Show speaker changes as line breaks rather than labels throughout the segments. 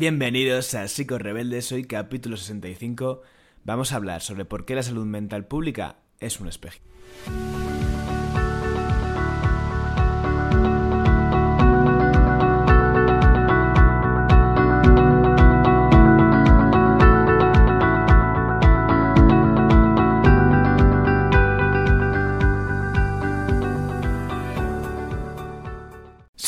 Bienvenidos a Psicos Rebeldes, hoy capítulo 65. Vamos a hablar sobre por qué la salud mental pública es un espejo.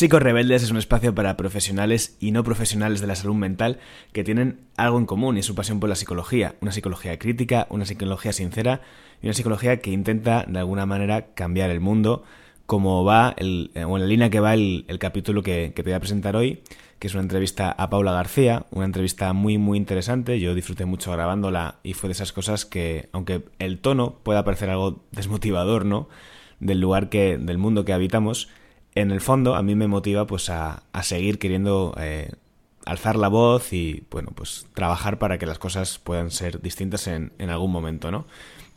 Psicos Rebeldes es un espacio para profesionales y no profesionales de la salud mental que tienen algo en común y su pasión por la psicología. Una psicología crítica, una psicología sincera y una psicología que intenta de alguna manera cambiar el mundo como va, el, eh, o en la línea que va el, capítulo que, te voy a presentar hoy, que es una entrevista a Paula García, una entrevista muy muy interesante, yo disfruté mucho grabándola y fue de esas cosas que, aunque el tono pueda parecer algo desmotivador, ¿no? Del lugar que, del mundo que habitamos, en el fondo a mí me motiva pues a, seguir queriendo eh, alzar la voz y bueno pues trabajar para que las cosas puedan ser distintas en, algún momento no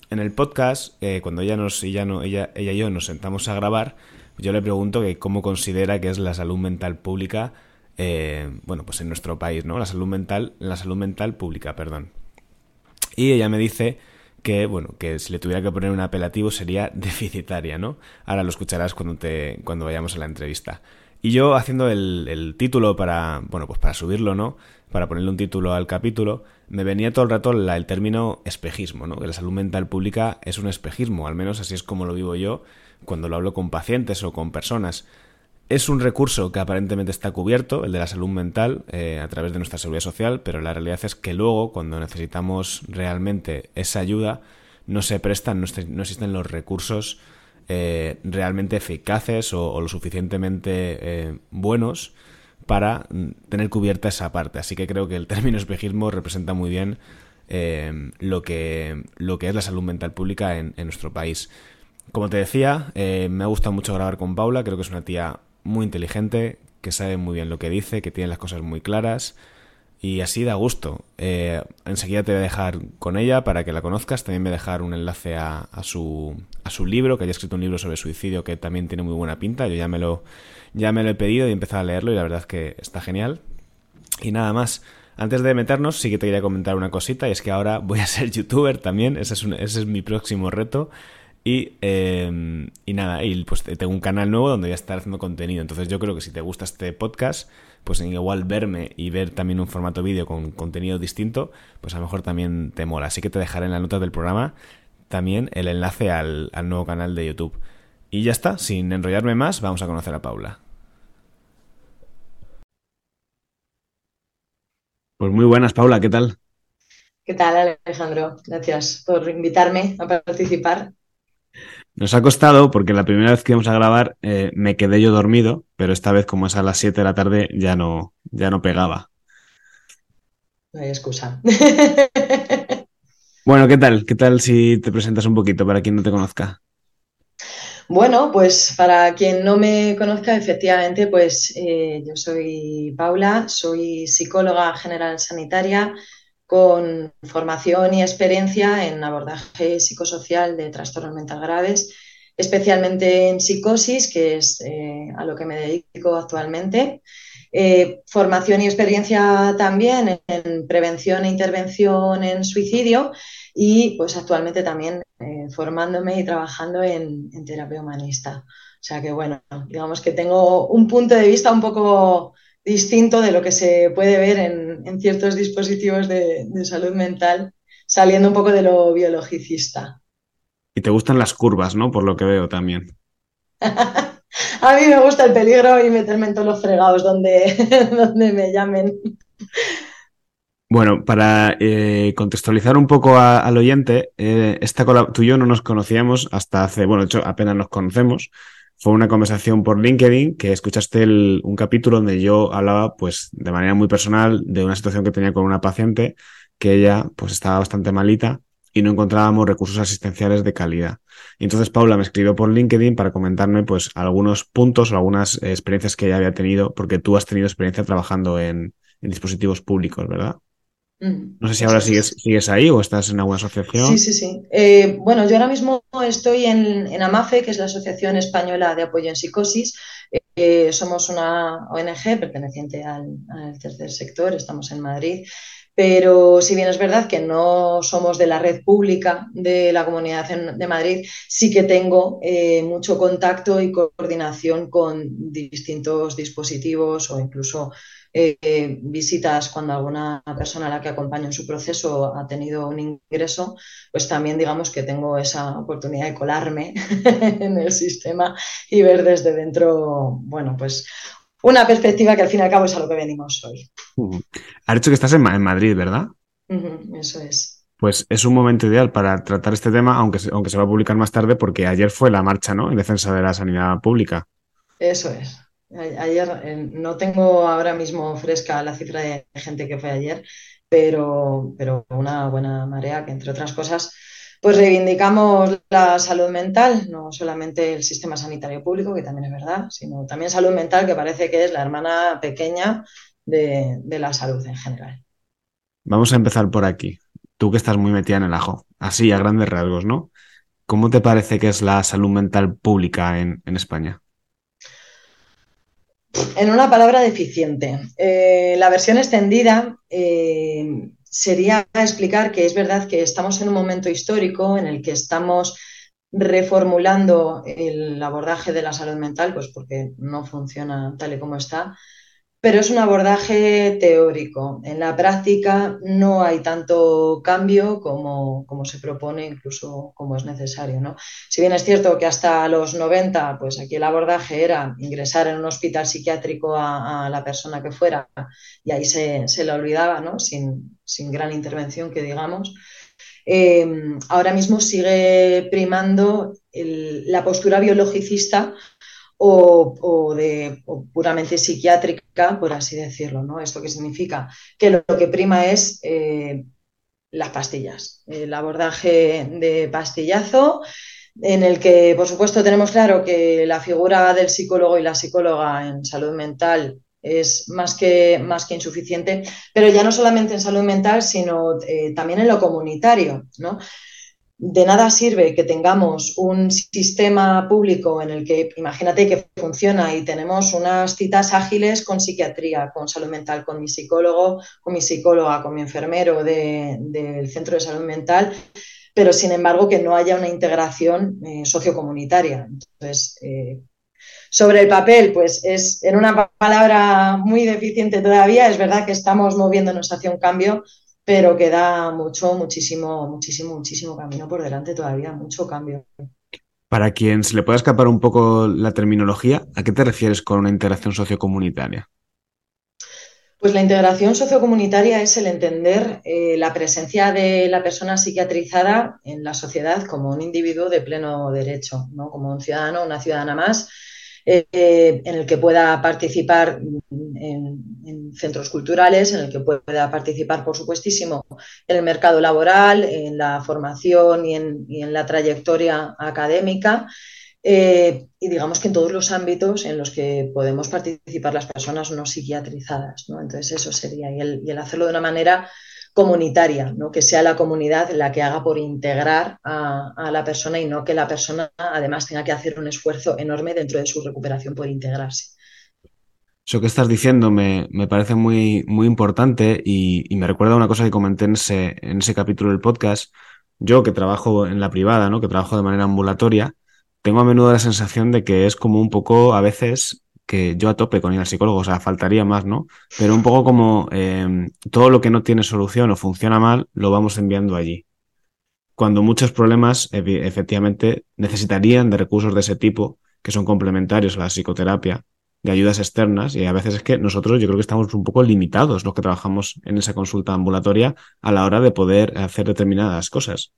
en el podcast eh, cuando ella nos ella no ella ella y yo nos sentamos a grabar yo le pregunto que cómo considera que es la salud mental pública eh, bueno pues en nuestro país no la salud mental la salud mental pública perdón. Y ella me dice que, bueno, que si le tuviera que poner un apelativo sería deficitaria, ¿no? Ahora lo escucharás cuando, te, cuando vayamos a la entrevista. Y yo haciendo el, título para, bueno, pues para subirlo, ¿no? Para ponerle un título al capítulo, me venía todo el rato el término espejismo, ¿no? Que la salud mental pública es un espejismo, al menos así es como lo vivo yo cuando lo hablo con pacientes o con personas. Es un recurso que aparentemente está cubierto, el de la salud mental, eh, a través de nuestra seguridad social, pero la realidad es que luego, cuando necesitamos realmente esa ayuda, no se prestan, no, existen los recursos eh, realmente eficaces o, lo suficientemente eh, buenos para mm, tener cubierta esa parte. Así que creo que el término espejismo representa muy bien lo, que, lo que es la salud mental pública en nuestro país. Como te decía, me ha gustado mucho grabar con Paula, creo que es una tía muy inteligente, que sabe muy bien lo que dice, que tiene las cosas muy claras y así da gusto. Eh, enseguida te voy a dejar con ella para que la conozcas. También voy a dejar un enlace a, su, a su libro, que haya escrito un libro sobre suicidio que también tiene muy buena pinta. Yo ya me lo, ya me lo he pedido y he empezado a leerlo y la verdad es que está genial. Y nada más. Antes de meternos, sí que te quería comentar una cosita, y es que ahora voy a ser youtuber también, ese es, ese es mi próximo reto. Y, em, y nada, y pues tengo un canal nuevo donde voy a estar haciendo contenido. Entonces yo creo que si te gusta este podcast, pues igual verme y ver también un formato vídeo con contenido distinto, pues a lo mejor también te mola. Así que te dejaré en la nota del programa también el enlace al, al nuevo canal de YouTube. Y ya está, sin enrollarme más, vamos a conocer a Paula. Pues muy buenas, Paula, ¿qué tal?
¿Qué tal, Alejandro? Gracias por invitarme a participar.
Nos ha costado porque la primera vez que íbamos a grabar eh, me quedé yo dormido, pero esta vez como es a las 7 de la tarde ya no, ya no pegaba.
No hay excusa.
bueno, ¿qué tal? ¿Qué tal si te presentas un poquito para quien no te conozca?
Bueno, pues para quien no me conozca, efectivamente, pues eh, yo soy Paula, soy psicóloga general sanitaria, con formación y experiencia en abordaje psicosocial de trastornos mental graves, especialmente en psicosis, que es eh, a lo que me dedico actualmente. Eh, formación y experiencia también en prevención e intervención en suicidio y pues actualmente también eh, formándome y trabajando en, en terapia humanista. O sea que bueno, digamos que tengo un punto de vista un poco distinto de lo que se puede ver en, ciertos dispositivos de, salud mental, saliendo un poco de lo biologicista.
Y te gustan las curvas, ¿no? Por lo que veo también.
A mí me gusta el peligro y meterme en todos los fregados donde, donde me llamen.
Bueno, para eh, contextualizar un poco al oyente, eh, esta, tú y yo no nos conocíamos hasta hace, bueno, de hecho apenas nos conocemos, fue una conversación por LinkedIn que escuchaste un capítulo donde yo hablaba pues de manera muy personal de una situación que tenía con una paciente que ella pues estaba bastante malita y no encontrábamos recursos asistenciales de calidad. Y entonces Paula me escribió por LinkedIn para comentarme pues algunos puntos o algunas experiencias que ella había tenido, porque tú has tenido experiencia trabajando en, en dispositivos públicos, ¿verdad? No sé si ahora sigues, sigues ahí o estás en alguna asociación.
Sí, sí, sí. Eh, bueno, yo ahora mismo estoy en, AMAFE, que es la Asociación Española de Apoyo en Psicosis. eh, somos una ONG perteneciente al, tercer sector, estamos en Madrid, pero si bien es verdad que no somos de la red pública de la Comunidad de Madrid, sí que tengo eh, mucho contacto y coordinación con distintos dispositivos o incluso eh, visitas cuando alguna persona a la que acompaño en su proceso ha tenido un ingreso, pues también digamos que tengo esa oportunidad de colarme en el sistema y ver desde dentro, bueno, pues una perspectiva que al fin y al cabo es a lo que venimos hoy.
Has dicho que estás en, Madrid, ¿verdad?
eso es.
Pues es un momento ideal para tratar este tema, aunque, aunque se va a publicar más tarde, porque ayer fue la marcha, ¿no? En defensa de la sanidad pública.
Eso es. Ayer eh, no tengo ahora mismo fresca la cifra de gente que fue ayer, pero, pero una buena marea que, entre otras cosas, pues reivindicamos la salud mental, no solamente el sistema sanitario público, que también es verdad, sino también salud mental, que parece que es la hermana pequeña de, de la salud en general.
Vamos a empezar por aquí. Tú que estás muy metida en el ajo, así a grandes rasgos, ¿no? ¿Cómo te parece que es la salud mental pública en, en España?
En una palabra deficiente. Eh, la versión extendida eh, sería explicar que es verdad que estamos en un momento histórico en el que estamos reformulando el abordaje de la salud mental, pues porque no funciona tal y como está, pero es un abordaje teórico. En la práctica no hay tanto cambio como, se propone, incluso como es necesario. ¿no? Si bien es cierto que hasta los 90, pues aquí el abordaje era ingresar en un hospital psiquiátrico a, la persona que fuera y ahí se, se le olvidaba, ¿no? sin, gran intervención que digamos. Eh, ahora mismo sigue primando la postura biologicista o, de, puramente psiquiátrica, por así decirlo. ¿no? ¿Esto qué significa? Que lo, que prima es eh, las pastillas, el abordaje de pastillazo en el que, por supuesto, tenemos claro que la figura del psicólogo y la psicóloga en salud mental es más que, más que insuficiente, pero ya no solamente en salud mental, sino eh, también en lo comunitario, ¿no? De nada sirve que tengamos un sistema público en el que, imagínate que funciona y tenemos unas citas ágiles con psiquiatría, con salud mental, con mi psicólogo, con mi psicóloga, con mi enfermero del centro de salud mental, pero sin embargo que no haya una integración eh, sociocomunitaria. Entonces, eh, sobre el papel, pues es en una palabra muy deficiente todavía, es verdad que estamos moviéndonos hacia un cambio, pero queda mucho, muchísimo, muchísimo, muchísimo camino por delante todavía, mucho cambio.
Para quien se le pueda escapar un poco la terminología, ¿a qué te refieres con una integración sociocomunitaria?
Pues la integración sociocomunitaria es el entender eh, la presencia de la persona psiquiatrizada en la sociedad como un individuo de pleno derecho, ¿no? como un ciudadano, una ciudadana más, eh, en el que pueda participar en, centros culturales, en el que pueda participar, por supuestísimo, en el mercado laboral, en la formación y en, la trayectoria académica. Eh, y digamos que en todos los ámbitos en los que podemos participar las personas no psiquiatrizadas. Entonces eso sería, y el hacerlo de una manera comunitaria, ¿no? que sea la comunidad la que haga por integrar a, la persona y no que la persona además tenga que hacer un esfuerzo enorme dentro de su recuperación por integrarse.
Eso que estás diciendo me, parece muy, muy importante y, me recuerda una cosa que comenté en ese, en ese capítulo del podcast. Yo que trabajo en la privada, ¿no? que trabajo de manera ambulatoria, tengo a menudo la sensación de que es como un poco a veces que yo a tope con ir al psicólogo, o sea, faltaría más, ¿no? Pero un poco como em, todo lo que no tiene solución o funciona mal, lo vamos enviando allí. Cuando muchos problemas efectivamente necesitarían de recursos de ese tipo, que son complementarios a la psicoterapia, de ayudas externas, y a veces es que nosotros yo creo que estamos un poco limitados los que trabajamos en esa consulta ambulatoria a la hora de poder hacer determinadas cosas.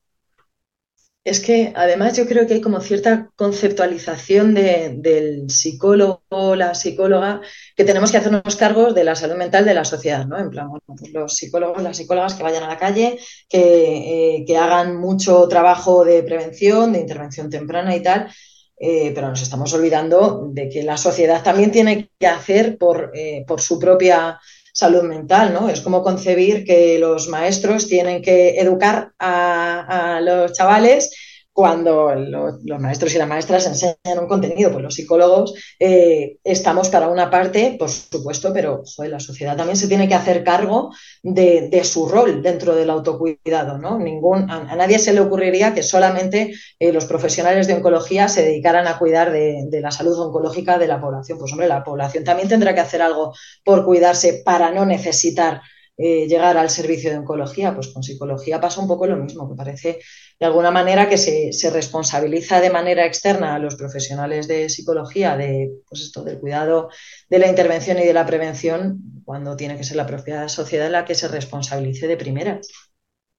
Es que además yo creo que hay como cierta conceptualización del psicólogo o la psicóloga que tenemos que hacernos cargos de la salud mental de la sociedad, ¿no? En plan, pues los psicólogos, las psicólogas que vayan a la calle, que, eh, hagan mucho trabajo de prevención, de intervención temprana y tal, eh, pero nos estamos olvidando de que la sociedad también tiene que hacer por, eh, por su propia salud mental, ¿no? Es como concebir que los maestros tienen que educar a, los chavales cuando los maestros y las maestras enseñan un contenido, pues los psicólogos eh, estamos para una parte, por supuesto, pero la sociedad también se tiene que hacer cargo de, su rol dentro del autocuidado. ¿no? Ningún, a, nadie se le ocurriría que solamente eh, los profesionales de oncología se dedicaran a cuidar de, de, la salud oncológica de la población. Pues hombre, la población también tendrá que hacer algo por cuidarse para no necesitar eh, llegar al servicio de oncología. Pues con psicología pasa un poco lo mismo, que parece de alguna manera que se, responsabiliza de manera externa a los profesionales de psicología de, pues esto, del cuidado, de la intervención y de la prevención, cuando tiene que ser la propia sociedad la que se responsabilice de primeras.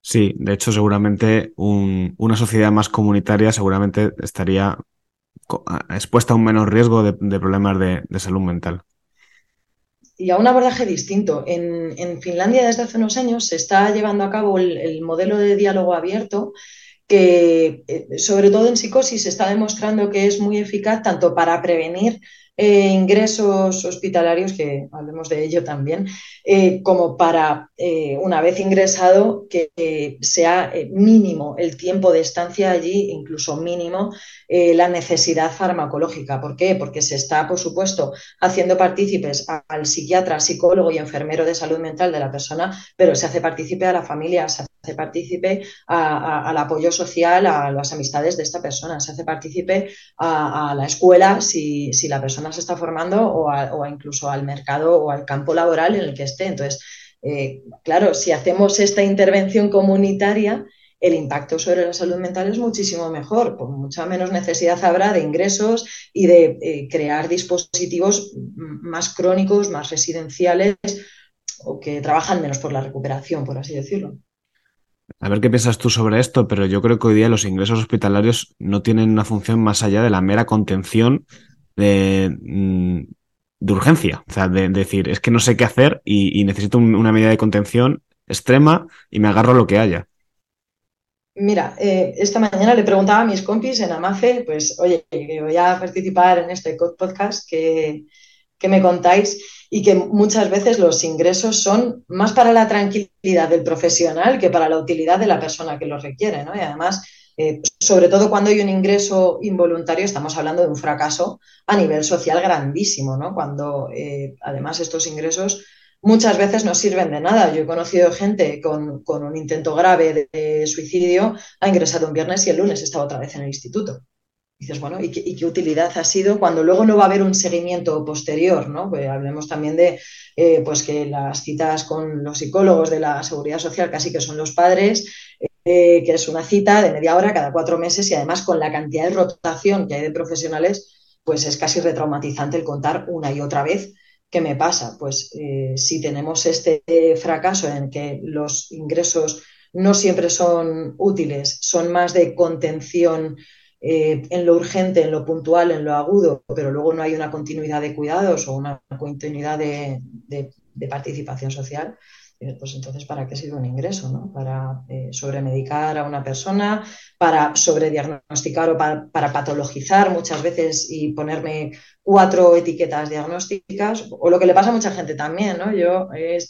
Sí, de hecho, seguramente una sociedad más comunitaria seguramente estaría expuesta a un menor riesgo de, problemas de salud mental
y a un abordaje distinto. En, Finlandia desde hace unos años se está llevando a cabo el, modelo de diálogo abierto que, eh, sobre todo en psicosis, se está demostrando que es muy eficaz tanto para prevenir eh, ingresos hospitalarios, que hablemos de ello también, eh, como para, eh, una vez ingresado, que sea mínimo el tiempo de estancia allí, incluso mínimo la necesidad farmacológica. ¿Por qué? Porque se está, por supuesto, haciendo partícipes al psiquiatra, psicólogo y enfermero de salud mental de la persona, pero se hace partícipe a la familia, se hace partícipe al apoyo social, a las amistades de esta persona, se hace partícipe a, la escuela si, si la persona se está formando o, incluso al mercado o al campo laboral en el que esté. Entonces, eh, claro, si hacemos esta intervención comunitaria, el impacto sobre la salud mental es muchísimo mejor, por mucha menos necesidad habrá de ingresos y de eh, crear dispositivos más crónicos, más residenciales o que trabajan menos por la recuperación, por así decirlo.
A ver qué piensas tú sobre esto, pero yo creo que hoy día los ingresos hospitalarios no tienen una función más allá de la mera contención Mm, de, urgencia, o sea, de, decir, es que no sé qué hacer y, necesito una medida de contención extrema y me agarro a lo que haya.
Mira, eh, esta mañana le preguntaba a mis compis en Amafe, pues, oye, voy a participar en este podcast que, que me contáis y que muchas veces los ingresos son más para la tranquilidad del profesional que para la utilidad de la persona que lo requiere, ¿no? Y además eh, sobre todo cuando hay un ingreso involuntario, estamos hablando de un fracaso a nivel social grandísimo, ¿no? Cuando eh, además estos ingresos muchas veces no sirven de nada. Yo he conocido gente con, un intento grave de, suicidio, ha ingresado un viernes y el lunes está otra vez en el instituto. Dices, bueno, ¿y qué, utilidad ha sido cuando luego no va a haber un seguimiento posterior? ¿no? Pues hablemos también de eh, pues que las citas con los psicólogos de la seguridad social casi que son los padres, eh, que es una cita de media hora cada cuatro meses y además con la cantidad de rotación que hay de profesionales, pues es casi retraumatizante el contar una y otra vez qué me pasa. Pues eh, si tenemos este fracaso en que los ingresos no siempre son útiles, son más de contención eh, en lo urgente, en lo puntual, en lo agudo, pero luego no hay una continuidad de cuidados o una continuidad de participación social, pues entonces, ¿para qué sirve un ingreso? ¿no? Para eh, sobremedicar a una persona, para sobrediagnosticar o para, patologizar muchas veces y ponerme cuatro etiquetas diagnósticas, o lo que le pasa a mucha gente también, ¿no? Yo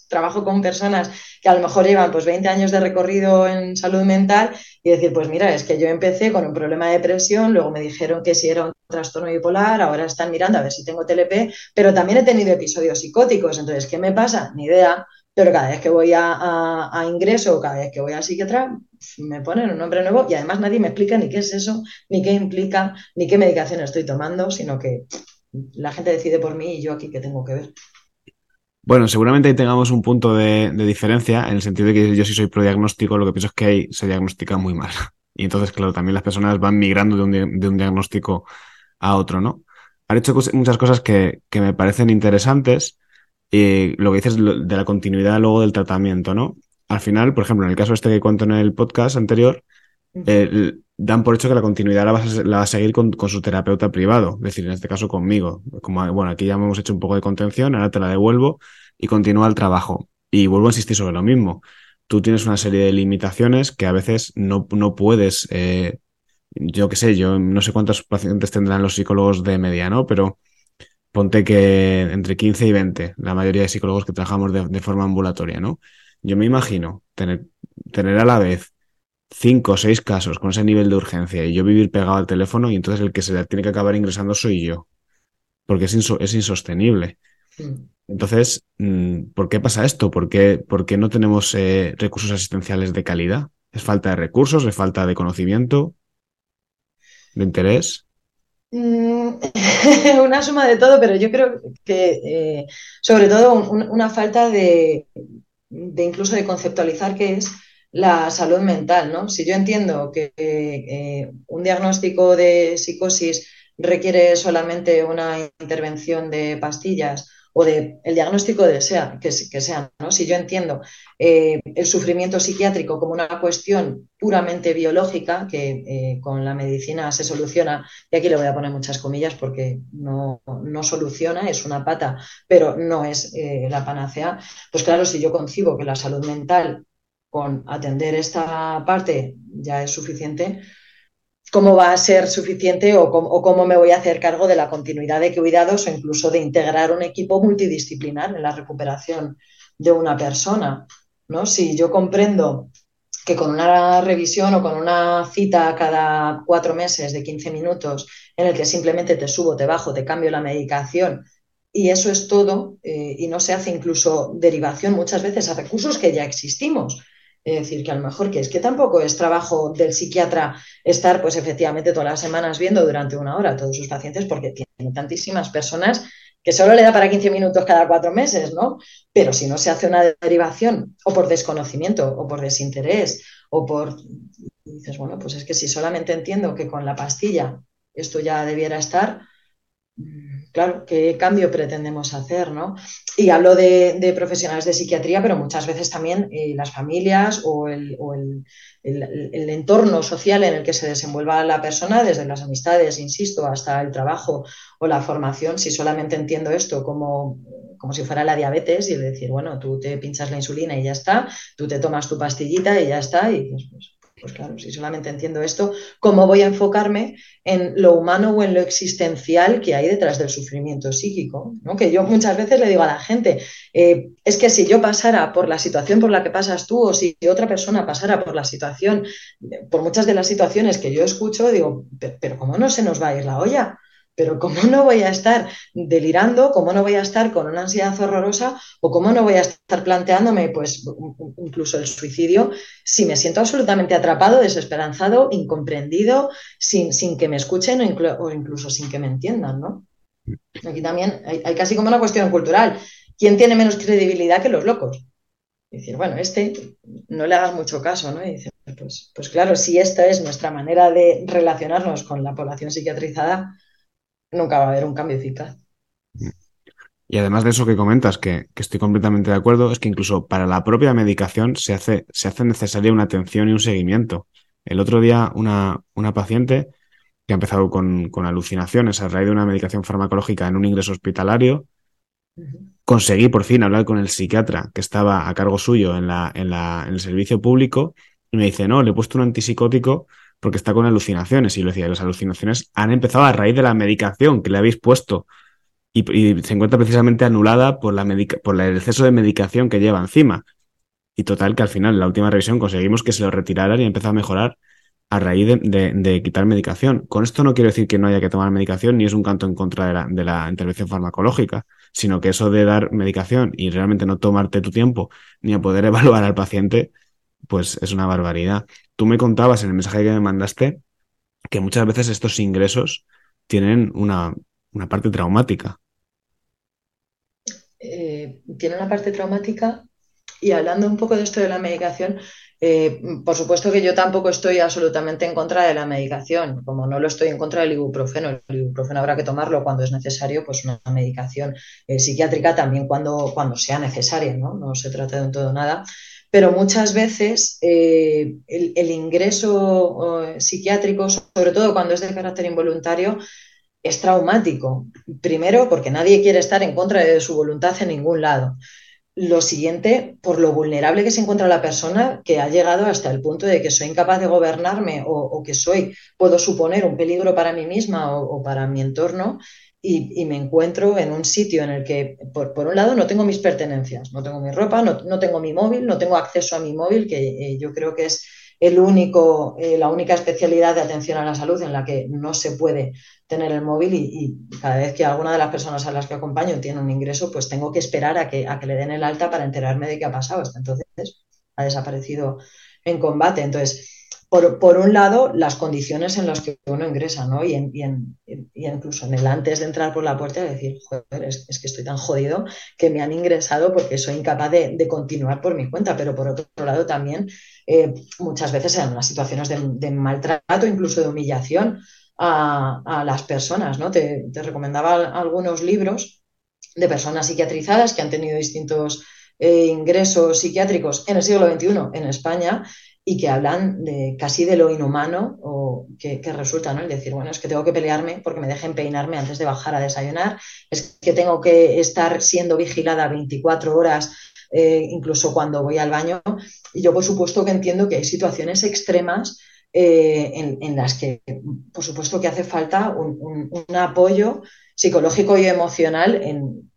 trabajo con personas que a lo mejor llevan pues 20 años de recorrido en salud mental y decir, pues mira, es que yo empecé con un problema de depresión, luego me dijeron que si era un trastorno bipolar, ahora están mirando a ver si tengo TLP, pero también he tenido episodios psicóticos, entonces, ¿qué me pasa? Ni idea pero cada vez que voy a, ingreso o cada vez que voy al psiquiatra, me ponen un nombre nuevo y además nadie me explica ni qué es eso, ni qué implica, ni qué medicación estoy tomando, sino que la gente decide por mí y yo aquí qué tengo que ver.
Bueno, seguramente ahí tengamos un punto de, diferencia en el sentido de que yo si soy prodiagnóstico, lo que pienso es que ahí se diagnostica muy mal. Y entonces, claro, también las personas van migrando de un, diagnóstico a otro, ¿no? Han hecho muchas cosas que, que me parecen interesantes lo que dices de la continuidad luego del tratamiento, ¿no? Al final, por ejemplo, en el caso este que cuento en el podcast anterior, eh, dan por hecho que la continuidad la va a, seguir con, su terapeuta privado, es decir, en este caso conmigo. Como, bueno, aquí ya hemos hecho un poco de contención, ahora te la devuelvo y continúa el trabajo. Y vuelvo a insistir sobre lo mismo. Tú tienes una serie de limitaciones que a veces no, no puedes, eh, yo qué sé, yo no sé cuántos pacientes tendrán los psicólogos de media, ¿no? Pero ponte que entre 15 y 20, la mayoría de psicólogos que trabajamos de, forma ambulatoria, ¿no? Yo me imagino tener, tener a la vez cinco o seis casos con ese nivel de urgencia y yo vivir pegado al teléfono y entonces el que se tiene que acabar ingresando soy yo, porque es, es insostenible. Entonces, mm, ¿por qué pasa esto? ¿Por qué, no tenemos eh, recursos asistenciales de calidad? ¿Es falta de recursos? ¿Es falta de conocimiento? ¿De interés?
Mm, una suma de todo, pero yo creo que eh, sobre todo una falta de, incluso de conceptualizar qué es la salud mental, ¿no? Si yo entiendo que eh, un diagnóstico de psicosis requiere solamente una intervención de pastillas o de el diagnóstico de sea, que, sea, ¿no? Si yo entiendo eh, el sufrimiento psiquiátrico como una cuestión puramente biológica, que eh, con la medicina se soluciona, y aquí le voy a poner muchas comillas porque no, soluciona, es una pata, pero no es eh, la panacea, pues claro, si yo concibo que la salud mental con atender esta parte ya es suficiente, cómo va a ser suficiente o cómo, me voy a hacer cargo de la continuidad de cuidados o incluso de integrar un equipo multidisciplinar en la recuperación de una persona. ¿no? Si yo comprendo que con una revisión o con una cita cada cuatro meses de 15 minutos en el que simplemente te subo, te bajo, te cambio la medicación y eso es todo eh, y no se hace incluso derivación muchas veces a recursos que ya existimos es decir, que a lo mejor que es que tampoco es trabajo del psiquiatra estar, pues efectivamente, todas las semanas viendo durante una hora a todos sus pacientes, porque tiene tantísimas personas que solo le da para 15 minutos cada cuatro meses, ¿no? Pero si no se hace una derivación, o por desconocimiento, o por desinterés, o por. dices, bueno, pues es que si solamente entiendo que con la pastilla esto ya debiera estar, claro, ¿qué cambio pretendemos hacer? ¿no? Y hablo de, profesionales de psiquiatría, pero muchas veces también eh, las familias o, el, entorno social en el que se desenvuelva la persona, desde las amistades, insisto, hasta el trabajo o la formación, si solamente entiendo esto como, como si fuera la diabetes y decir, bueno, tú te pinchas la insulina y ya está, tú te tomas tu pastillita y ya está, y pues, pues claro, si solamente entiendo esto, ¿cómo voy a enfocarme en lo humano o en lo existencial que hay detrás del sufrimiento psíquico? Que yo muchas veces le digo a la gente, eh, es que si yo pasara por la situación por la que pasas tú o si otra persona pasara por la situación, por muchas de las situaciones que yo escucho, digo, pero ¿cómo no se nos va a ir la olla? Pero ¿cómo no voy a estar delirando? ¿Cómo no voy a estar con una ansiedad horrorosa? ¿O cómo no voy a estar planteándome, pues, incluso el suicidio si me siento absolutamente atrapado, desesperanzado, incomprendido, sin, sin que me escuchen o, incluso sin que me entiendan, ¿no? Aquí también hay, casi como una cuestión cultural. ¿Quién tiene menos credibilidad que los locos? decir, bueno, este no le hagas mucho caso, ¿no? Y dice, pues, pues claro, si esta es nuestra manera de relacionarnos con la población psiquiatrizada, nunca va a haber un cambio eficaz.
Y además de eso que comentas, que, estoy completamente de acuerdo, es que incluso para la propia medicación se hace, se hace necesaria una atención y un seguimiento. El otro día una, una paciente que ha empezado con, alucinaciones a raíz de una medicación farmacológica en un ingreso hospitalario, conseguí por fin hablar con el psiquiatra que estaba a cargo suyo en, la, en, la, en el servicio público y me dice, no, le he puesto un antipsicótico porque está con alucinaciones. Y lo decía, las alucinaciones han empezado a raíz de la medicación que le habéis puesto y, se encuentra precisamente anulada por, la por el exceso de medicación que lleva encima. Y total, que al final, en la última revisión, conseguimos que se lo retiraran y empezó a mejorar a raíz de, quitar medicación. Con esto no quiero decir que no haya que tomar medicación, ni es un canto en contra de la, de la intervención farmacológica, sino que eso de dar medicación y realmente no tomarte tu tiempo ni a poder evaluar al paciente, pues es una barbaridad. Tú me contabas en el mensaje que me mandaste que muchas veces estos ingresos tienen una, parte traumática.
Eh, tiene una parte traumática y hablando un poco de esto de la medicación, eh, por supuesto que yo tampoco estoy absolutamente en contra de la medicación, como no lo estoy en contra del ibuprofeno. El ibuprofeno habrá que tomarlo cuando es necesario, pues una medicación eh, psiquiátrica también cuando, cuando sea necesaria, ¿no? No se trata de un todo nada pero muchas veces eh, el, ingreso psiquiátrico, sobre todo cuando es de carácter involuntario, es traumático. Primero, porque nadie quiere estar en contra de su voluntad en ningún lado. Lo siguiente, por lo vulnerable que se encuentra la persona que ha llegado hasta el punto de que soy incapaz de gobernarme o, que soy, puedo suponer un peligro para mí misma o para mi entorno y, me encuentro en un sitio en el que, por, un lado, no tengo mis pertenencias, no tengo mi ropa, no, tengo mi móvil, no tengo acceso a mi móvil, que eh, yo creo que es el único, eh, la única especialidad de atención a la salud en la que no se puede tener el móvil y, cada vez que alguna de las personas a las que acompaño tiene un ingreso, pues tengo que esperar a que, a que le den el alta para enterarme de qué ha pasado. Hasta entonces ha desaparecido en combate. Entonces, por, un lado, las condiciones en las que uno ingresa, ¿no? Y, incluso en el antes de entrar por la puerta, decir, joder, es, que estoy tan jodido que me han ingresado porque soy incapaz de, continuar por mi cuenta. Pero por otro lado, también eh, muchas veces en las situaciones de, maltrato, incluso de humillación a, las personas, ¿no? Te, recomendaba algunos libros de personas psiquiatrizadas que han tenido distintos eh, ingresos psiquiátricos en el siglo XXI en España y que hablan de casi de lo inhumano o que, resulta, ¿no? El decir, bueno, es que tengo que pelearme porque me dejen peinarme antes de bajar a desayunar, es que tengo que estar siendo vigilada 24 horas, eh, incluso cuando voy al baño. Y yo, por supuesto, que entiendo que hay situaciones extremas eh, en, las que, por supuesto, que hace falta un, apoyo psicológico y emocional en,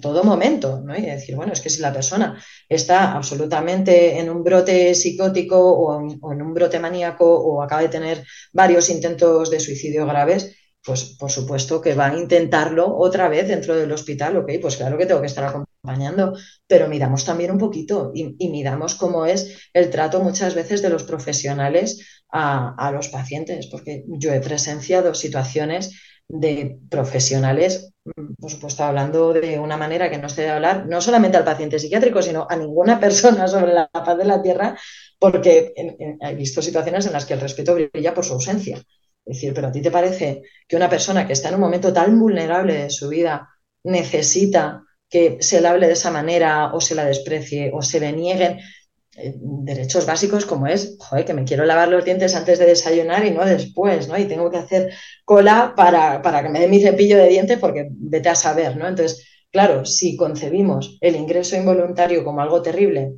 todo momento, ¿no? Y decir, bueno, es que si la persona está absolutamente en un brote psicótico o en, un brote maníaco o acaba de tener varios intentos de suicidio graves, pues por supuesto que va a intentarlo otra vez dentro del hospital, ok, pues claro que tengo que estar acompañando, pero miramos también un poquito y, y miramos cómo es el trato muchas veces de los profesionales a, los pacientes, porque yo he presenciado situaciones de profesionales, mm, por supuesto, hablando de una manera que no se debe hablar, no solamente al paciente psiquiátrico, sino a ninguna persona sobre la paz de la tierra, porque he visto situaciones en las que el respeto brilla por su ausencia. Es decir, pero a ti te parece que una persona que está en un momento tan vulnerable de su vida necesita que se le hable de esa manera o se la desprecie o se le nieguen eh, derechos básicos como es, que me quiero lavar los dientes antes de desayunar y no después, ¿no? Y tengo que hacer cola para, que me dé mi cepillo de dientes porque vete a saber, ¿no? Entonces, claro, si concebimos el ingreso involuntario como algo terrible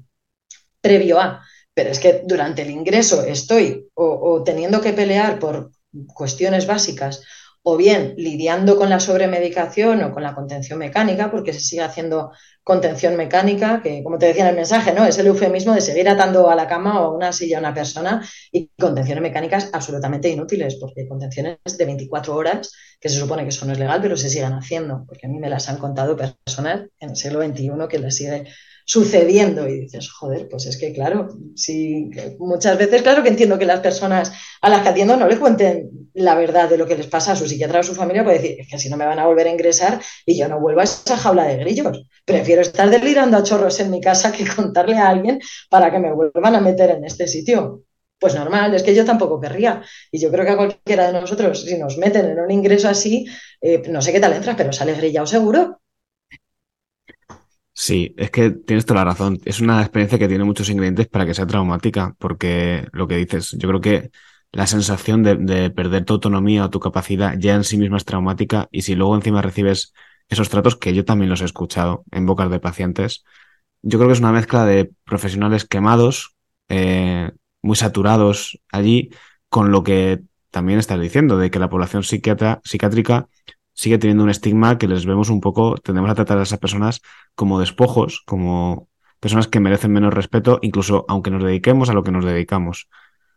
previo a, pero es que durante el ingreso estoy o teniendo que pelear por cuestiones básicas o bien lidiando con la sobremedicación o con la contención mecánica, porque se sigue haciendo contención mecánica, que como te decía en el mensaje, ¿no? Es el eufemismo de seguir atando a la cama o a una silla a una persona y contenciones mecánicas absolutamente inútiles, porque contenciones de 24 horas, que se supone que eso no es legal, pero se siguen haciendo, porque a mí me las han contado personas en el siglo XXI que les sigue sucediendo y dices, joder, pues es que claro, sí, muchas veces claro que entiendo que las personas a las que atiendo no les cuenten la verdad de lo que les pasa a su psiquiatra o a su familia, puede decir, es que si no me van a volver a ingresar y yo no vuelvo a esa jaula de grillos. Prefiero estar delirando a chorros en mi casa que contarle a alguien para que me vuelvan a meter en este sitio. Pues normal, es que yo tampoco querría. Y yo creo que a cualquiera de nosotros, si nos meten en un ingreso así, eh, no sé qué tal entras, pero sale grillado seguro.
Sí, es que tienes toda la razón. Es una experiencia que tiene muchos ingredientes para que sea traumática, porque lo que dices, yo creo que la sensación de, perder tu autonomía o tu capacidad ya en sí misma es traumática y si luego encima recibes esos tratos, que yo también los he escuchado en bocas de pacientes, yo creo que es una mezcla de profesionales quemados, eh, muy saturados allí, con lo que también estás diciendo, de que la población psiquiátrica sigue teniendo un estigma que les vemos un poco, tendemos a tratar a esas personas como despojos, como personas que merecen menos respeto, incluso aunque nos dediquemos a lo que nos dedicamos.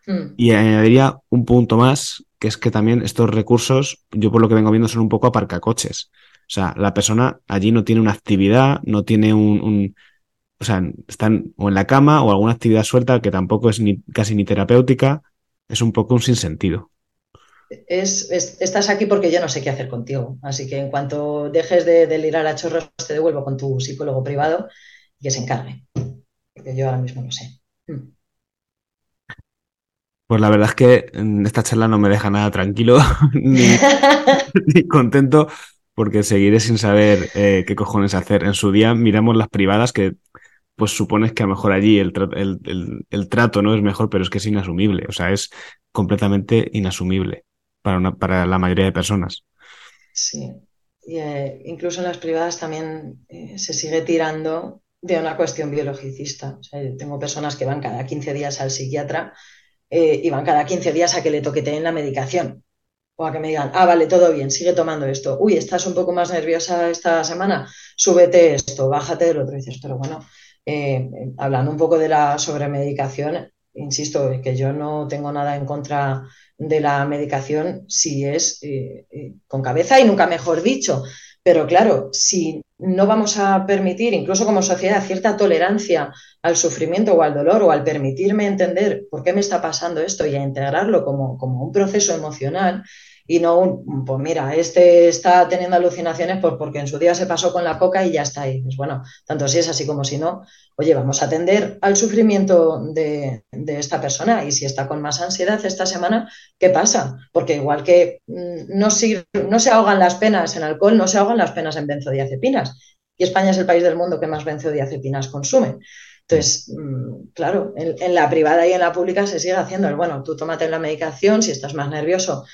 Hmm. Y añadiría un punto más, que es que también estos recursos, yo por lo que vengo viendo, son un poco aparcacoches. O sea, la persona allí no tiene una actividad, no tiene un, o sea, están o en la cama o alguna actividad suelta que tampoco es ni casi ni terapéutica, es un poco un sinsentido
es, estás aquí porque yo no sé qué hacer contigo. Así que en cuanto dejes de delirar a chorros, te devuelvo con tu psicólogo privado y que se encargue. Porque yo ahora mismo no sé. Hmm.
Pues la verdad es que esta charla no me deja nada tranquilo ni, contento porque seguiré sin saber eh, qué cojones hacer. En su día miramos las privadas que pues supones que a lo mejor allí el, el, trato no es mejor, pero es que es inasumible. O sea, es completamente inasumible para, para la mayoría de personas.
Sí, eh, incluso en las privadas también eh, se sigue tirando de una cuestión biologicista. Tengo personas que van cada 15 días al psiquiatra eh, y van cada 15 días a que le toqueteen la medicación. O a que me digan, ah, vale, todo bien, sigue tomando esto. Uy, estás un poco más nerviosa esta semana, súbete esto, bájate del otro. Y dices, pero bueno, hablando un poco de la sobremedicación, insisto, que yo no tengo nada en contra de la medicación si es eh, eh, con cabeza y nunca mejor dicho. Pero claro, si no vamos a permitir, incluso como sociedad, cierta tolerancia al sufrimiento o al dolor o al permitirme entender por qué me está pasando esto y a integrarlo como, como un proceso emocional, y no pues mira, este está teniendo alucinaciones pues porque en su día se pasó con la coca y ya está ahí. Pues bueno, tanto si es así como si no, oye, vamos a atender al sufrimiento de, esta persona y si está con más ansiedad esta semana, ¿qué pasa? Porque igual que mm, no, no se ahogan las penas en alcohol, no se ahogan las penas en benzodiazepinas. Y España es el país del mundo que más benzodiazepinas consume. Entonces, mm, claro, en, en, la privada y en la pública se sigue haciendo el, bueno, tú tómate la medicación, si estás más nervioso,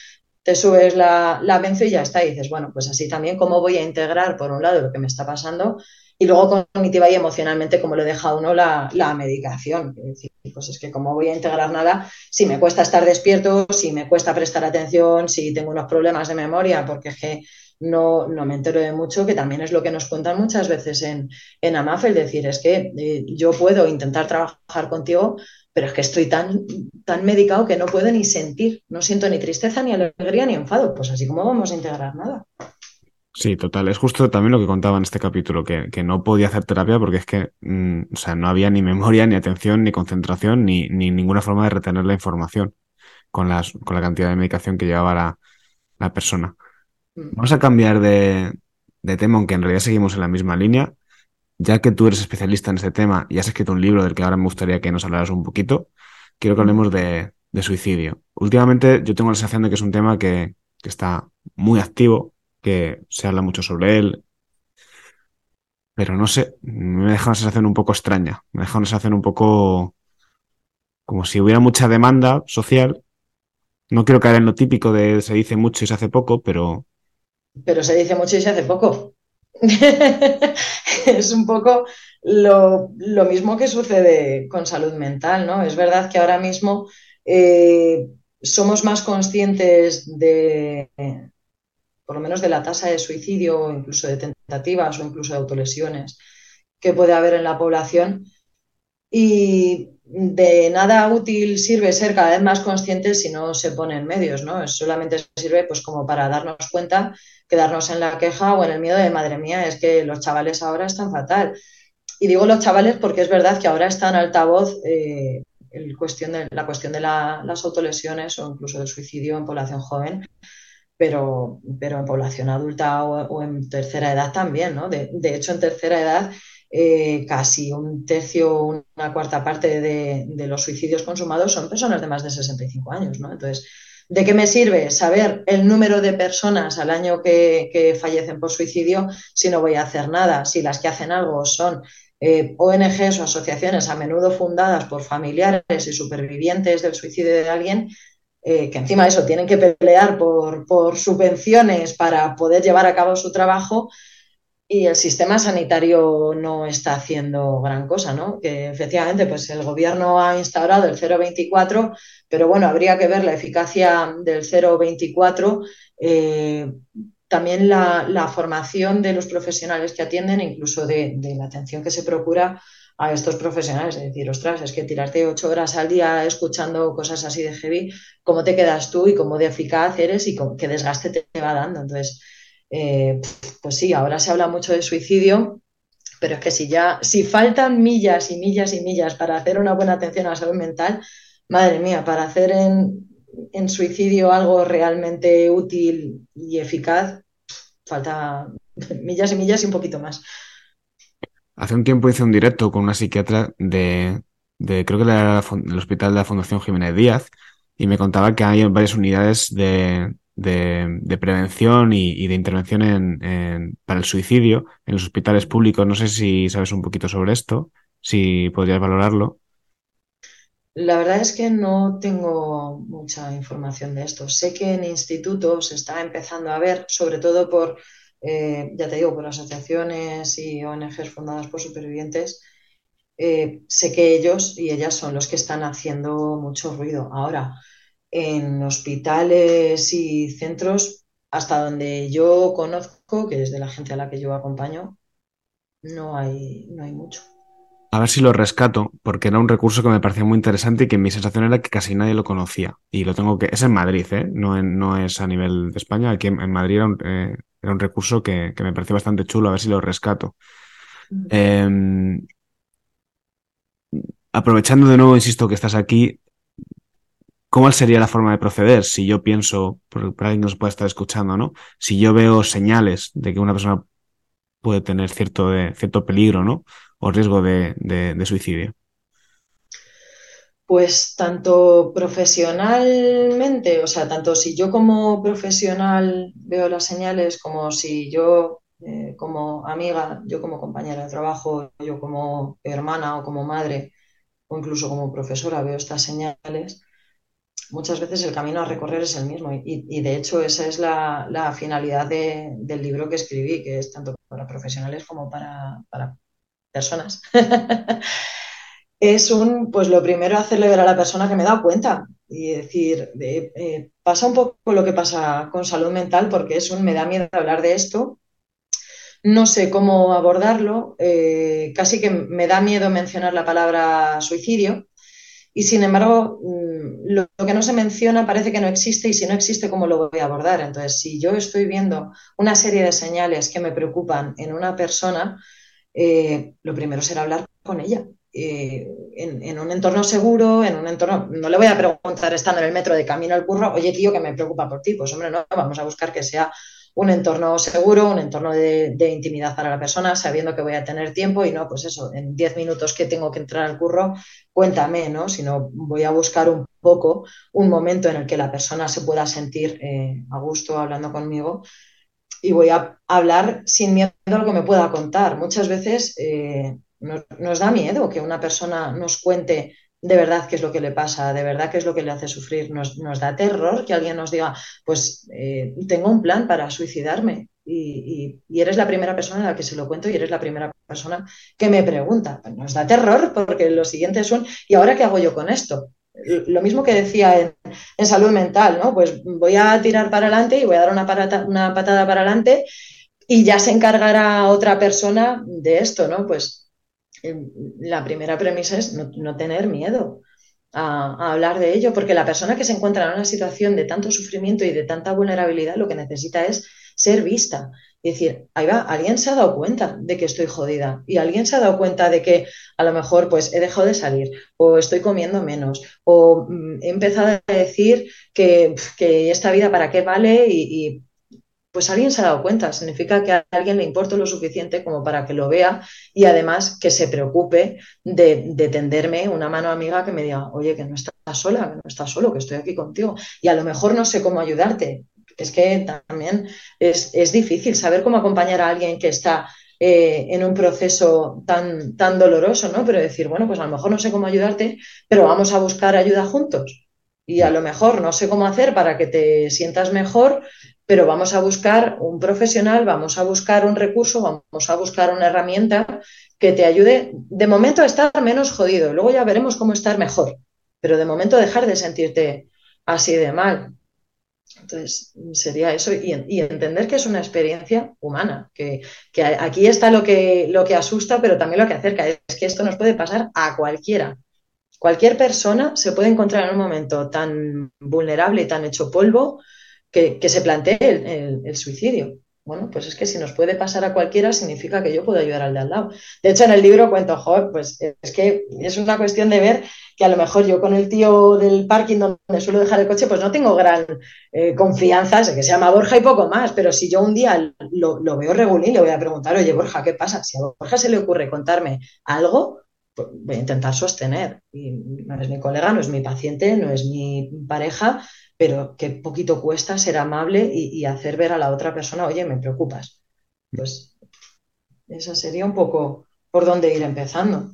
te subes la, la y ya está. Y dices, bueno, pues así también, ¿cómo voy a integrar, por un lado, lo que me está pasando? Y luego cognitiva y emocionalmente, cómo le deja a uno la, la medicación. Es decir, pues es que cómo voy a integrar nada si me cuesta estar despierto, si me cuesta prestar atención, si tengo unos problemas de memoria, porque es que no, no me entero de mucho, que también es lo que nos cuentan muchas veces en, en AMAF, el decir, es que eh, yo puedo intentar trabajar contigo, pero es que estoy tan, tan medicado que no puedo ni sentir, no siento ni tristeza, ni alegría, ni enfado. Pues así como vamos a integrar nada.
Sí, total. Es justo también lo que contaba en este capítulo, que, que no podía hacer terapia porque es que mm, o sea, no había ni memoria, ni atención, ni concentración, ni, ni, ninguna forma de retener la información con, las, con la cantidad de medicación que llevaba la, la persona. Mm. Vamos a cambiar de, de tema, aunque en realidad seguimos en la misma línea ya que tú eres especialista en este tema y has escrito un libro del que ahora me gustaría que nos hablaras un poquito, quiero que hablemos de, suicidio. Últimamente yo tengo la sensación de que es un tema que, está muy activo, que se habla mucho sobre él, pero no sé, me deja una sensación un poco extraña, me deja una sensación un poco como si hubiera mucha demanda social. No quiero caer en lo típico de se dice mucho y se hace poco, pero...
Pero se dice mucho y se hace poco. es un poco lo, mismo que sucede con salud mental, ¿no? Es verdad que ahora mismo eh, somos más conscientes de, por lo menos de la tasa de suicidio, incluso de tentativas o incluso de autolesiones que puede haber en la población. Y de nada útil sirve ser cada vez más conscientes si no se ponen medios, ¿no? Solamente sirve pues como para darnos cuenta quedarnos en la queja o en el miedo de, madre mía, es que los chavales ahora están fatal. Y digo los chavales porque es verdad que ahora está en altavoz eh, de, la cuestión de las autolesiones o incluso del suicidio en población joven, pero en población adulta o, en tercera edad también, ¿no? De, hecho, en tercera edad eh, casi un tercio, una cuarta parte de, los suicidios consumados son personas de más de 65 años, ¿no? Entonces, ¿De qué me sirve saber el número de personas al año que, fallecen por suicidio si no voy a hacer nada? Si las que hacen algo son eh, ONGs o asociaciones a menudo fundadas por familiares y supervivientes del suicidio de alguien, eh, que encima de eso tienen que pelear por subvenciones para poder llevar a cabo su trabajo, y el sistema sanitario no está haciendo gran cosa, ¿no? Que efectivamente, pues el gobierno ha instaurado el 024, pero bueno, habría que ver la eficacia del 024, eh, también la, formación de los profesionales que atienden, incluso de, la atención que se procura a estos profesionales. Es decir, ostras, es que tirarte ocho horas al día escuchando cosas así de heavy, ¿cómo te quedas tú y cómo de eficaz eres y qué desgaste te va dando? Entonces, eh, pues sí, ahora se habla mucho de suicidio, pero es que si ya, si faltan millas y millas y millas para hacer una buena atención a la salud mental, madre mía, para hacer en, suicidio algo realmente útil y eficaz, falta millas y millas y un poquito más.
Hace un tiempo hice un directo con una psiquiatra de, creo que era el hospital de la Fundación Jiménez Díaz, y me contaba que hay varias unidades de, de, prevención y, de intervención en, para el suicidio en los hospitales públicos. No sé si sabes un poquito sobre esto, si podrías valorarlo.
La verdad es que no tengo mucha información de esto. Sé que en institutos se está empezando a ver, sobre todo por, eh, ya te digo, por asociaciones y ONGs fundadas por supervivientes, eh, sé que ellos y ellas son los que están haciendo mucho ruido. Ahora, en hospitales y centros, hasta donde yo conozco, que es de la gente a la que yo acompaño, no hay, no hay mucho.
a ver si lo rescato, porque era un recurso que me parecía muy interesante y que mi sensación era que casi nadie lo conocía. Y lo tengo que. Es en Madrid, ¿eh? No, no es a nivel de España. Aquí en, Madrid era un, eh, era un recurso que, me pareció bastante chulo, a ver si lo rescato. Em, aprovechando de nuevo, insisto que estás aquí, ¿cómo sería la forma de proceder? Si yo pienso, para alguien nos pueda estar escuchando, ¿no? Si yo veo señales de que una persona puede tener cierto, cierto peligro, ¿no? O riesgo de, de suicidio.
Pues tanto profesionalmente, o sea, tanto si yo como profesional veo las señales, como si yo eh, como amiga, yo como compañera de trabajo, yo como hermana o como madre, o incluso como profesora veo estas señales, muchas veces el camino a recorrer es el mismo. Y, de hecho esa es la, finalidad del libro que escribí, que es tanto para profesionales como para, para personas. es un, pues lo primero, hacerle ver a la persona que me he dado cuenta y decir, eh, pasa un poco lo que pasa con salud mental porque es un, me da miedo hablar de esto, no sé cómo abordarlo, eh, casi que me da miedo mencionar la palabra suicidio y sin embargo mm, lo, que no se menciona parece que no existe y si no existe, ¿cómo lo voy a abordar? Entonces, si yo estoy viendo una serie de señales que me preocupan en una persona, eh, lo primero será hablar con ella eh, en, un entorno seguro, en un entorno, no le voy a preguntar estando en el metro de camino al curro, oye tío, que me preocupa por ti, pues hombre, no, vamos a buscar que sea un entorno seguro, un entorno de, intimidad para la persona, sabiendo que voy a tener tiempo y no, pues eso, en 10 minutos que tengo que entrar al curro, cuéntame, ¿no? Sino voy a buscar un poco un momento en el que la persona se pueda sentir eh, a gusto hablando conmigo y voy a hablar sin miedo a lo que me pueda contar. Muchas veces eh, nos, da miedo que una persona nos cuente de verdad qué es lo que le pasa, de verdad qué es lo que le hace sufrir. Nos, da terror que alguien nos diga, pues eh, tengo un plan para suicidarme y, eres la primera persona a la que se lo cuento y eres la primera persona que me pregunta. Nos da terror porque lo siguiente es un, ¿y ahora qué hago yo con esto? Lo mismo que decía en, salud mental, ¿no? Pues voy a tirar para adelante y voy a dar una, una patada para adelante y ya se encargará otra persona de esto, ¿no? Pues la primera premisa es no, tener miedo a, hablar de ello, porque la persona que se encuentra en una situación de tanto sufrimiento y de tanta vulnerabilidad lo que necesita es ser vista. Y decir, ahí va, alguien se ha dado cuenta de que estoy jodida y alguien se ha dado cuenta de que a lo mejor pues he dejado de salir o estoy comiendo menos o mm, he empezado a decir que, esta vida para qué vale y pues alguien se ha dado cuenta. Significa que a alguien le importa lo suficiente como para que lo vea y además que se preocupe de, tenderme una mano amiga que me diga, oye, que no estás sola, que no estás solo, que estoy aquí contigo. Y a lo mejor no sé cómo ayudarte. Es que también es, difícil saber cómo acompañar a alguien que está eh, en un proceso tan, tan doloroso, ¿no? Pero decir, bueno, pues a lo mejor no sé cómo ayudarte, pero vamos a buscar ayuda juntos. Y a lo mejor no sé cómo hacer para que te sientas mejor, pero vamos a buscar un profesional, vamos a buscar un recurso, vamos a buscar una herramienta que te ayude de momento a estar menos jodido. Luego ya veremos cómo estar mejor, pero de momento dejar de sentirte así de mal. Entonces, sería eso y, entender que es una experiencia humana, que, aquí está lo que, lo que asusta, pero también lo que acerca. Es que esto nos puede pasar a cualquiera. Cualquier persona se puede encontrar en un momento tan vulnerable y tan hecho polvo que, se plantee el, suicidio. Bueno, pues es que si nos puede pasar a cualquiera, significa que yo puedo ayudar al de al lado. De hecho, en el libro cuento, pues es que es una cuestión de ver que a lo mejor yo con el tío del parking donde suelo dejar el coche, pues no tengo gran eh, confianza, sé que se llama Borja y poco más, pero si yo un día lo, veo regulín, le voy a preguntar, oye, Borja, ¿qué pasa? Si a Borja se le ocurre contarme algo, pues voy a intentar sostener. No es mi colega, no es mi paciente, no es mi pareja, pero qué poquito cuesta ser amable y, hacer ver a la otra persona, oye, me preocupas. Pues esa sería un poco por dónde ir empezando.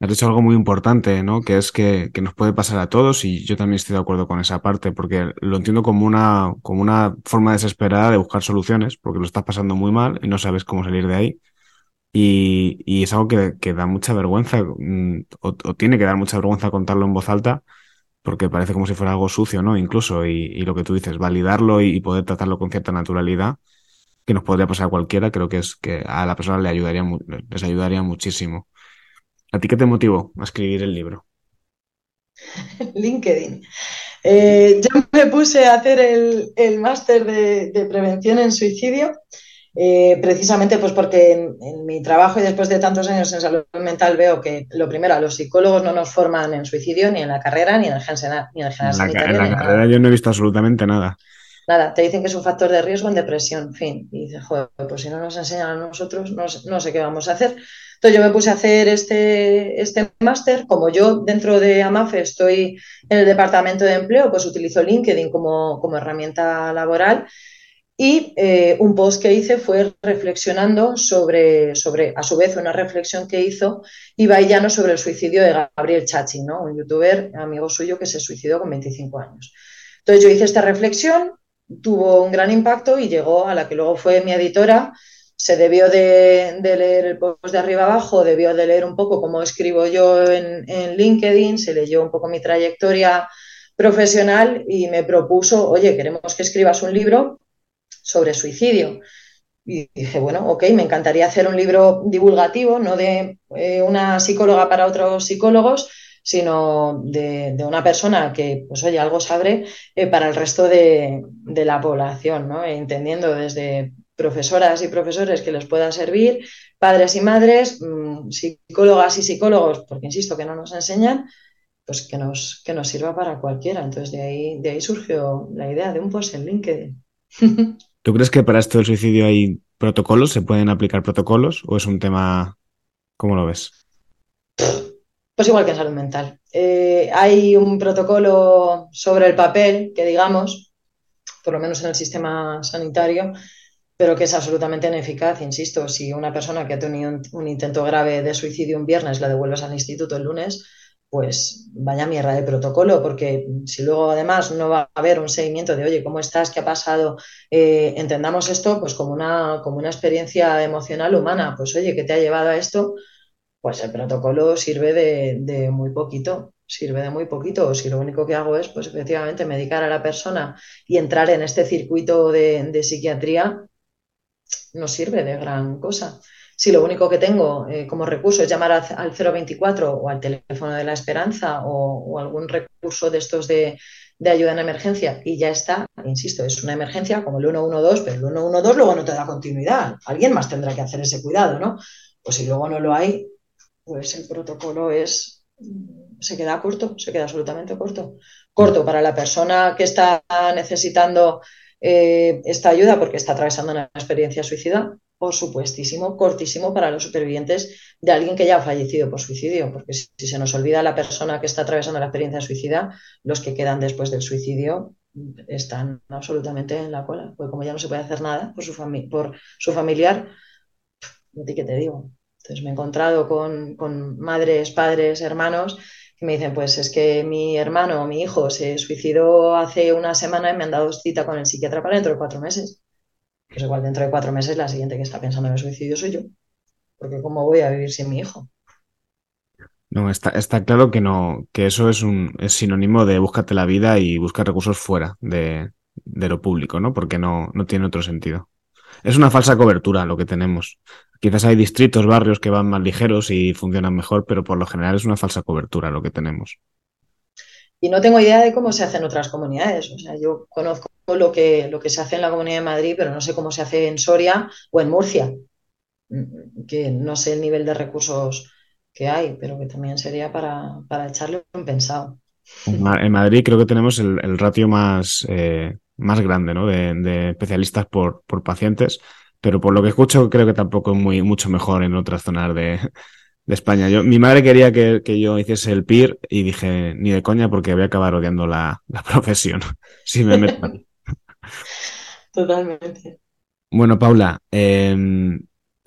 Has dicho algo muy importante, ¿no? Que es que, nos puede pasar a todos y yo también estoy de acuerdo con esa parte, porque lo entiendo como una, como una forma desesperada de buscar soluciones, porque lo estás pasando muy mal y no sabes cómo salir de ahí. Y, es algo que, da mucha vergüenza, mm, o, tiene que dar mucha vergüenza contarlo en voz alta, porque parece como si fuera algo sucio, ¿no? Incluso, y, lo que tú dices, validarlo y, poder tratarlo con cierta naturalidad, que nos podría pasar a cualquiera, creo que es que a la persona le ayudaría, les ayudaría muchísimo. ¿A ti qué te motivó a escribir el libro?
LinkedIn. Eh, yo me puse a hacer el, máster de, prevención en suicidio, eh, precisamente pues porque en, mi trabajo y después de tantos años en salud mental veo que lo primero, a los psicólogos no nos forman en suicidio ni en la carrera ni en el general, ni en el
En la, carrera yo no he visto absolutamente nada.
Nada, te dicen que es un factor de riesgo en depresión, fin. Y dices, joder, pues si no nos enseñan a nosotros, no, no sé qué vamos a hacer. Entonces yo me puse a hacer este, este máster. Como yo dentro de AMAFE estoy en el departamento de empleo, pues utilizo LinkedIn como, como herramienta laboral. Y eh, un post que hice fue reflexionando sobre, sobre, a su vez, una reflexión que hizo Iba Llano sobre el suicidio de Gabriel Chachi, ¿no? un youtuber amigo suyo que se suicidó con 25 años. Entonces yo hice esta reflexión, tuvo un gran impacto y llegó a la que luego fue mi editora, se debió de, leer el post de arriba abajo, debió de leer un poco cómo escribo yo en, LinkedIn, se leyó un poco mi trayectoria profesional y me propuso, oye, queremos que escribas un libro sobre suicidio. Y dije, bueno, ok, me encantaría hacer un libro divulgativo, no de eh, una psicóloga para otros psicólogos, sino de, una persona que, pues oye, algo sabe eh, para el resto de, la población, ¿no? entendiendo desde profesoras y profesores que les pueda servir, padres y madres, mm, psicólogas y psicólogos, porque insisto que no nos enseñan, pues que nos, que nos sirva para cualquiera. Entonces de ahí, de ahí surgió la idea de un post en LinkedIn.
¿Tú crees que para esto del suicidio hay protocolos? ¿Se pueden aplicar protocolos? ¿O es un tema, ¿cómo lo ves?
Pues igual que en salud mental. Eh, hay un protocolo sobre el papel que digamos, por lo menos en el sistema sanitario, pero que es absolutamente ineficaz, insisto, si una persona que ha tenido un, intento grave de suicidio un viernes la devuelves al instituto el lunes, pues vaya mierda de protocolo, porque si luego además no va a haber un seguimiento de, oye, ¿cómo estás? ¿Qué ha pasado? Eh, entendamos esto pues como una, como una experiencia emocional humana, pues oye, ¿qué te ha llevado a esto? Pues el protocolo sirve de, muy poquito, sirve de muy poquito. O si lo único que hago es, pues efectivamente, medicar a la persona y entrar en este circuito de psiquiatría, no sirve de gran cosa. Si lo único que tengo eh, como recurso es llamar al 024 o al teléfono de la esperanza o, algún recurso de estos de, ayuda en emergencia y ya está, insisto, es una emergencia como el 112, pero el 112 luego no te da continuidad. Alguien más tendrá que hacer ese cuidado, ¿no? Pues si luego no lo hay, pues el protocolo es se queda corto, se queda absolutamente corto. Corto para la persona que está necesitando eh, esta ayuda porque está atravesando una experiencia suicida, por supuestísimo, cortísimo para los supervivientes de alguien que ya ha fallecido por suicidio, porque si, se nos olvida la persona que está atravesando la experiencia suicida, los que quedan después del suicidio están absolutamente en la cola, porque como ya no se puede hacer nada por su, por su familiar, ¿qué te digo? Entonces me he encontrado con, con madres, padres, hermanos me dicen, pues es que mi hermano o mi hijo se suicidó hace una semana y me han dado cita con el psiquiatra para dentro de cuatro meses. Pues igual dentro de cuatro meses la siguiente que está pensando en el suicidio soy yo. Porque ¿cómo voy a vivir sin mi hijo?
No, está, está claro que no, que eso es un es sinónimo de búscate la vida y buscar recursos fuera de, de lo público, ¿no? Porque no, no tiene otro sentido. Es una falsa cobertura lo que tenemos. Quizás hay distritos, barrios que van más ligeros y funcionan mejor, pero por lo general es una falsa cobertura lo que tenemos.
Y no tengo idea de cómo se hace en otras comunidades. O sea, yo conozco lo que, lo que se hace en la Comunidad de Madrid, pero no sé cómo se hace en Soria o en Murcia, que no sé el nivel de recursos que hay, pero que también sería para, echarle un pensado.
En Madrid creo que tenemos el, ratio más, eh, más grande ¿no? de, especialistas por, por pacientes pero por lo que escucho creo que tampoco es muy, mucho mejor en otras zonas de, España. Yo, mi madre quería que, yo hiciese el PIR y dije, ni de coña, porque voy a acabar odiando la, profesión si me meto.
Totalmente.
Bueno, Paula, eh,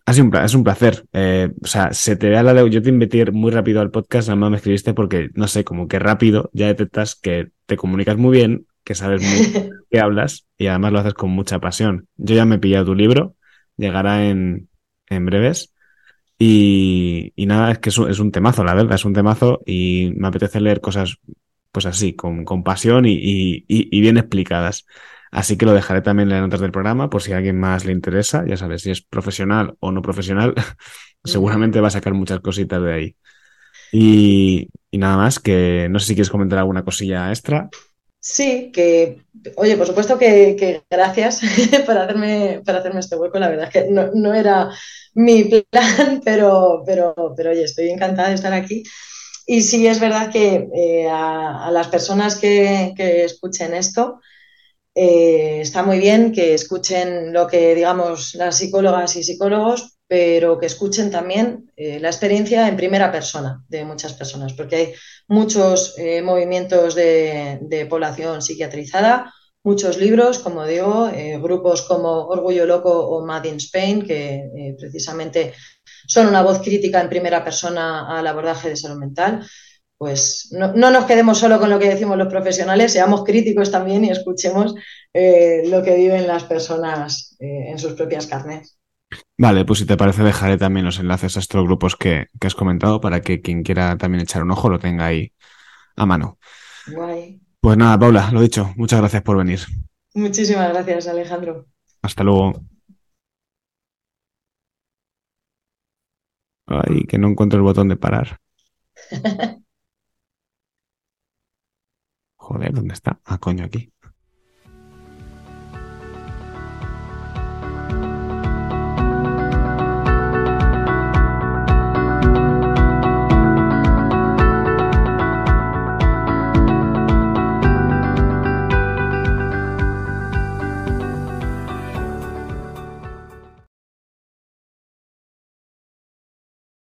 ha sido un, es un placer. Eh, o sea, se te ve a la Yo te invité muy rápido al podcast, nada más me escribiste porque, no sé, como que rápido ya detectas que te comunicas muy bien, que sabes muy qué hablas y además lo haces con mucha pasión. Yo ya me he pillado tu libro llegará en, en breves. Y, y, nada, es que es un, es un, temazo, la verdad, es un temazo y me apetece leer cosas pues así, con, con pasión y, y, y, bien explicadas. Así que lo dejaré también en las notas del programa por si a alguien más le interesa. Ya sabes, si es profesional o no profesional, seguramente va a sacar muchas cositas de ahí. Y, y nada más, que no sé si quieres comentar alguna cosilla extra.
Sí, que, oye, por supuesto que, gracias por hacerme, para hacerme este hueco. La verdad es que no, era mi plan, pero, pero, pero oye, estoy encantada de estar aquí. Y sí es verdad que eh, a, las personas que, escuchen esto, eh, está muy bien que escuchen lo que digamos las psicólogas y psicólogos, pero que escuchen también eh, la experiencia en primera persona de muchas personas, porque hay muchos eh, movimientos de, población psiquiatrizada, muchos libros, como digo, eh, grupos como Orgullo Loco o Mad in Spain, que precisamente son una voz crítica en primera persona al abordaje de salud mental. Pues no, no, nos quedemos solo con lo que decimos los profesionales, seamos críticos también y escuchemos lo que viven las personas en sus propias carnes.
Vale, pues si te parece dejaré también los enlaces a estos grupos que, has comentado para que quien quiera también echar un ojo lo tenga ahí a mano.
Guay.
Pues nada, Paula, lo dicho, muchas gracias por venir.
Muchísimas gracias, Alejandro.
Hasta luego. Ay, que no encuentro el botón de parar. Joder, ¿dónde está? Ah, coño, aquí.